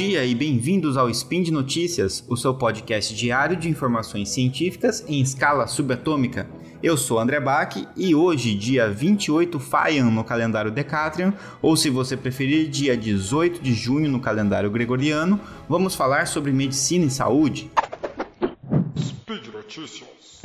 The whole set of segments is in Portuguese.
dia e bem-vindos ao Spin de Notícias, o seu podcast diário de informações científicas em escala subatômica. Eu sou André Bach e hoje, dia 28 Faian no calendário Decatrian, ou se você preferir, dia 18 de junho no calendário gregoriano, vamos falar sobre medicina e saúde. Speed Notícias.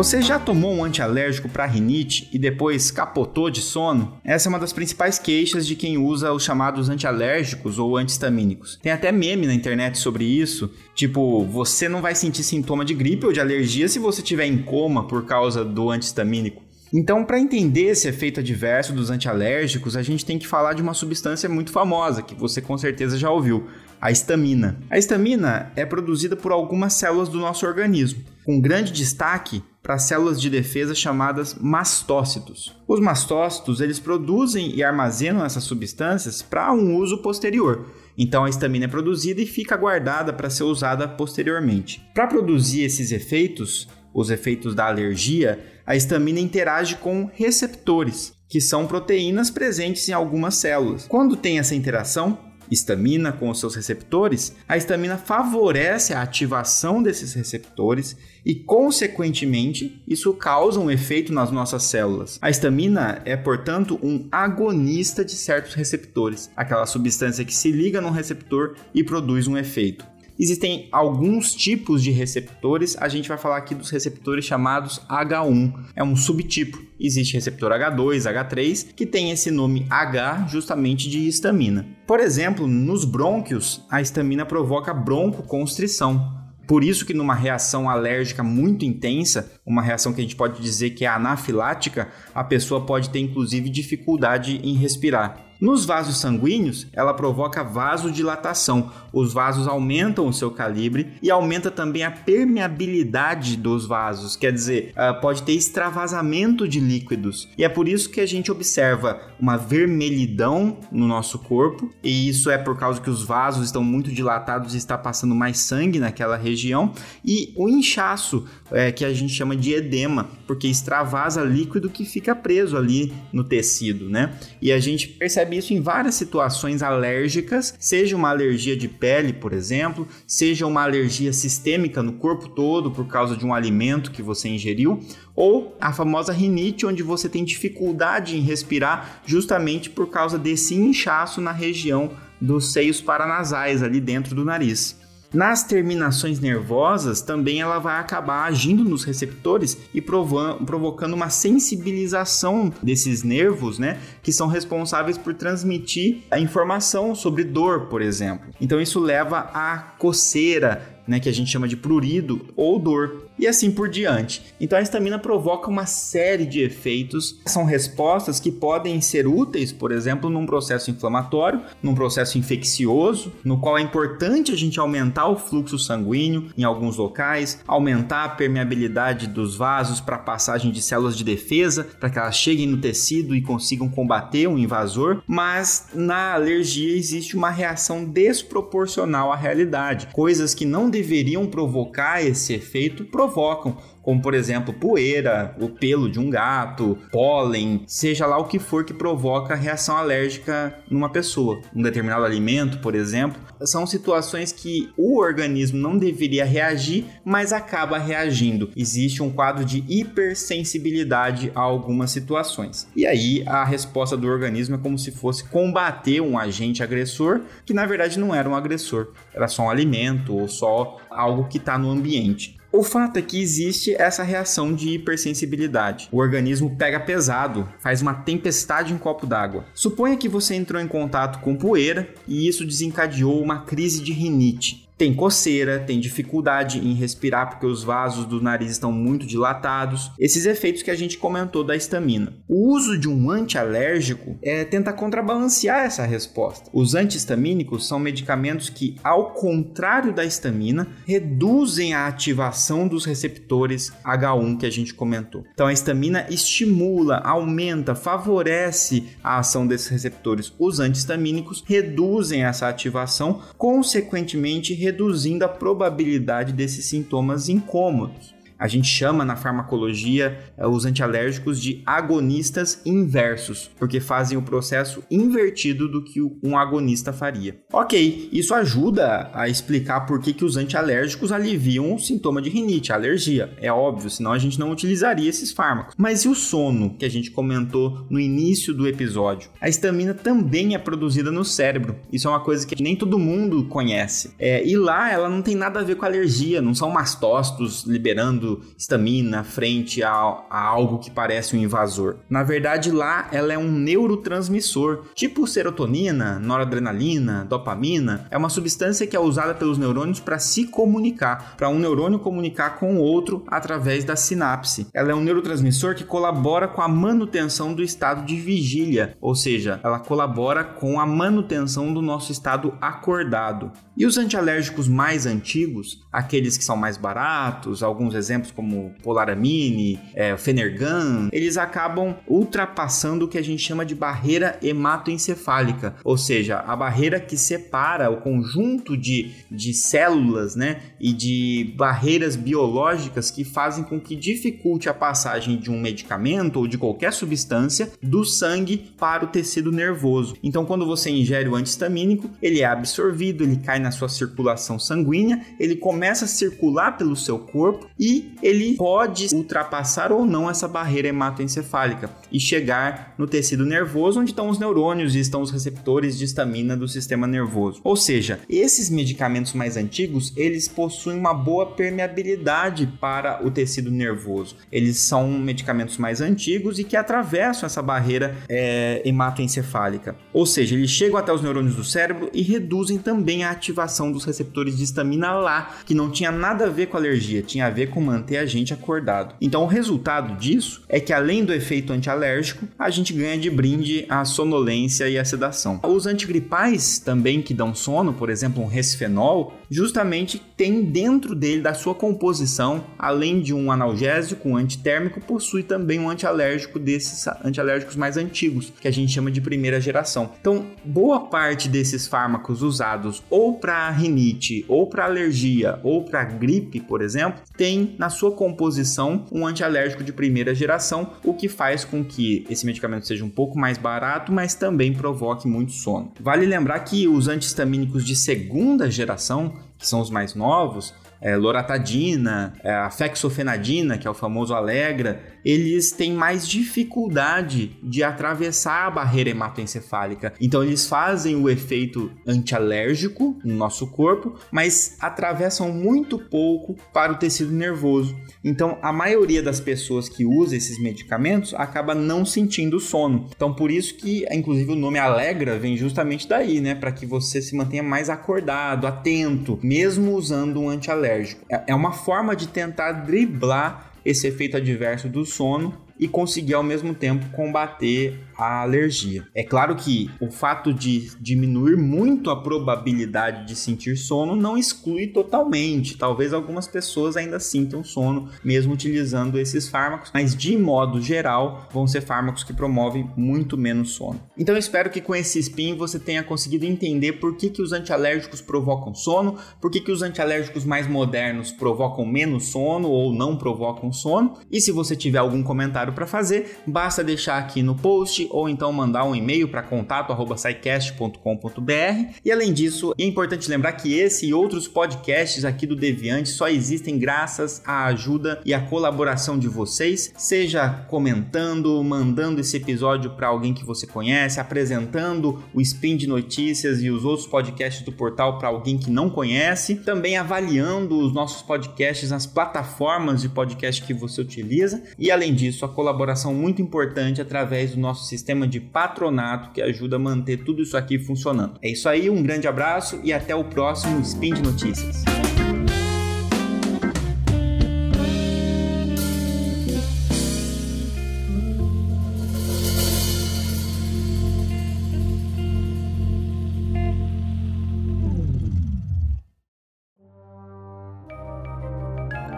Você já tomou um antialérgico para rinite e depois capotou de sono? Essa é uma das principais queixas de quem usa os chamados antialérgicos ou antihistamínicos. Tem até meme na internet sobre isso, tipo, você não vai sentir sintoma de gripe ou de alergia se você estiver em coma por causa do antihistamínico. Então, para entender esse efeito adverso dos antialérgicos, a gente tem que falar de uma substância muito famosa que você com certeza já ouviu, a histamina. A histamina é produzida por algumas células do nosso organismo, com grande destaque para células de defesa chamadas mastócitos. Os mastócitos, eles produzem e armazenam essas substâncias para um uso posterior. Então a histamina é produzida e fica guardada para ser usada posteriormente. Para produzir esses efeitos, os efeitos da alergia, a histamina interage com receptores, que são proteínas presentes em algumas células. Quando tem essa interação, histamina com os seus receptores, a histamina favorece a ativação desses receptores e, consequentemente, isso causa um efeito nas nossas células. A histamina é, portanto, um agonista de certos receptores, aquela substância que se liga num receptor e produz um efeito. Existem alguns tipos de receptores, a gente vai falar aqui dos receptores chamados H1, é um subtipo. Existe receptor H2, H3, que tem esse nome H justamente de histamina. Por exemplo, nos brônquios, a histamina provoca broncoconstrição. Por isso que numa reação alérgica muito intensa, uma reação que a gente pode dizer que é anafilática, a pessoa pode ter inclusive dificuldade em respirar. Nos vasos sanguíneos, ela provoca vasodilatação. Os vasos aumentam o seu calibre e aumenta também a permeabilidade dos vasos, quer dizer, ah, pode ter extravasamento de líquidos. E é por isso que a gente observa uma vermelhidão no nosso corpo, e isso é por causa que os vasos estão muito dilatados e está passando mais sangue naquela região, e o inchaço, é, que a gente chama de edema, porque extravasa líquido que fica preso ali no tecido, né? E a gente percebe percebe isso em várias situações alérgicas, seja uma alergia de pele, por exemplo, seja uma alergia sistêmica no corpo todo por causa de um alimento que você ingeriu, ou a famosa rinite, onde você tem dificuldade em respirar justamente por causa desse inchaço na região dos seios paranasais ali dentro do nariz. Nas terminações nervosas, também ela vai acabar agindo nos receptores e provocando uma sensibilização desses nervos, né, que são responsáveis por transmitir a informação sobre dor, por exemplo. Então isso leva à coceira, né, que a gente chama de prurido ou dor, e assim por diante. Então a histamina provoca uma série de efeitos, são respostas que podem ser úteis, por exemplo, num processo inflamatório, num processo infeccioso, no qual é importante a gente aumentar o fluxo sanguíneo em alguns locais, aumentar a permeabilidade dos vasos para passagem de células de defesa, para que elas cheguem no tecido e consigam combater um invasor, mas na alergia existe uma reação desproporcional à realidade, coisas que não deveriam provocar esse efeito provocam como por exemplo poeira, o pelo de um gato, pólen, seja lá o que for que provoca reação alérgica numa pessoa. Um determinado alimento, por exemplo, são situações que o organismo não deveria reagir, mas acaba reagindo. Existe um quadro de hipersensibilidade a algumas situações. E aí a resposta do organismo é como se fosse combater um agente agressor que na verdade não era um agressor, era só um alimento ou só algo que está no ambiente. O fato é que existe essa reação de hipersensibilidade. O organismo pega pesado, faz uma tempestade em copo d'água. Suponha que você entrou em contato com poeira e isso desencadeou uma crise de rinite tem coceira, tem dificuldade em respirar porque os vasos do nariz estão muito dilatados. Esses efeitos que a gente comentou da histamina. O uso de um antialérgico é tentar contrabalancear essa resposta. Os antihistamínicos são medicamentos que, ao contrário da histamina, reduzem a ativação dos receptores H1 que a gente comentou. Então a histamina estimula, aumenta, favorece a ação desses receptores. Os antihistamínicos reduzem essa ativação, consequentemente reduzindo a probabilidade desses sintomas incômodos. A gente chama na farmacologia eh, os antialérgicos de agonistas inversos, porque fazem o processo invertido do que um agonista faria. Ok, isso ajuda a explicar por que, que os antialérgicos aliviam o sintoma de rinite, alergia. É óbvio, senão a gente não utilizaria esses fármacos. Mas e o sono, que a gente comentou no início do episódio? A histamina também é produzida no cérebro. Isso é uma coisa que nem todo mundo conhece. É, e lá ela não tem nada a ver com alergia, não são mastócitos liberando histamina frente a, a algo que parece um invasor. Na verdade, lá ela é um neurotransmissor, tipo serotonina, noradrenalina, dopamina. É uma substância que é usada pelos neurônios para se comunicar, para um neurônio comunicar com o outro através da sinapse. Ela é um neurotransmissor que colabora com a manutenção do estado de vigília, ou seja, ela colabora com a manutenção do nosso estado acordado. E os antialérgicos mais antigos, aqueles que são mais baratos, alguns exemplos como Polaramine, é, Fenergan, eles acabam ultrapassando o que a gente chama de barreira hematoencefálica, ou seja, a barreira que separa o conjunto de, de células né, e de barreiras biológicas que fazem com que dificulte a passagem de um medicamento ou de qualquer substância do sangue para o tecido nervoso. Então, quando você ingere o antihistamínico, ele é absorvido, ele cai na sua circulação sanguínea, ele começa a circular pelo seu corpo e ele pode ultrapassar ou não essa barreira hematoencefálica e chegar no tecido nervoso, onde estão os neurônios e estão os receptores de histamina do sistema nervoso. Ou seja, esses medicamentos mais antigos, eles possuem uma boa permeabilidade para o tecido nervoso. Eles são medicamentos mais antigos e que atravessam essa barreira é, hematoencefálica. Ou seja, eles chegam até os neurônios do cérebro e reduzem também a ativação dos receptores de histamina lá, que não tinha nada a ver com alergia, tinha a ver com manter a gente acordado. Então, o resultado disso é que além do efeito antialérgico, a gente ganha de brinde a sonolência e a sedação. Os antigripais também que dão sono, por exemplo, um resfenol, justamente tem dentro dele, da sua composição, além de um analgésico, um antitérmico, possui também um antialérgico desses antialérgicos mais antigos, que a gente chama de primeira geração. Então, boa parte desses fármacos usados ou para rinite, ou para alergia, ou para gripe, por exemplo, tem na sua composição um antialérgico de primeira geração, o que faz com que esse medicamento seja um pouco mais barato, mas também provoque muito sono. Vale lembrar que os antihistamínicos de segunda geração, que são os mais novos, é, loratadina, é, a fexofenadina, que é o famoso Alegra, eles têm mais dificuldade de atravessar a barreira hematoencefálica. Então eles fazem o efeito antialérgico no nosso corpo, mas atravessam muito pouco para o tecido nervoso. Então a maioria das pessoas que usa esses medicamentos acaba não sentindo sono. Então por isso que inclusive o nome Alegra vem justamente daí, né, para que você se mantenha mais acordado, atento, mesmo usando um antialérgico. É, é uma forma de tentar driblar esse efeito adverso do sono e conseguir ao mesmo tempo combater a alergia. É claro que o fato de diminuir muito a probabilidade de sentir sono não exclui totalmente. Talvez algumas pessoas ainda sintam sono mesmo utilizando esses fármacos, mas de modo geral vão ser fármacos que promovem muito menos sono. Então espero que com esse spin você tenha conseguido entender por que, que os antialérgicos provocam sono, por que, que os antialérgicos mais modernos provocam menos sono ou não provocam sono. E se você tiver algum comentário para fazer, basta deixar aqui no post ou então mandar um e-mail para contato@saicast.com.br. E além disso, é importante lembrar que esse e outros podcasts aqui do Deviante só existem graças à ajuda e à colaboração de vocês, seja comentando, mandando esse episódio para alguém que você conhece, apresentando o Spin de Notícias e os outros podcasts do portal para alguém que não conhece, também avaliando os nossos podcasts nas plataformas de podcast que você utiliza e além disso, a colaboração muito importante através do nosso sistema de patronato que ajuda a manter tudo isso aqui funcionando. É isso aí, um grande abraço e até o próximo Spin de Notícias.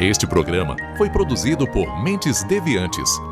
Este programa foi produzido por Mentes Deviantes.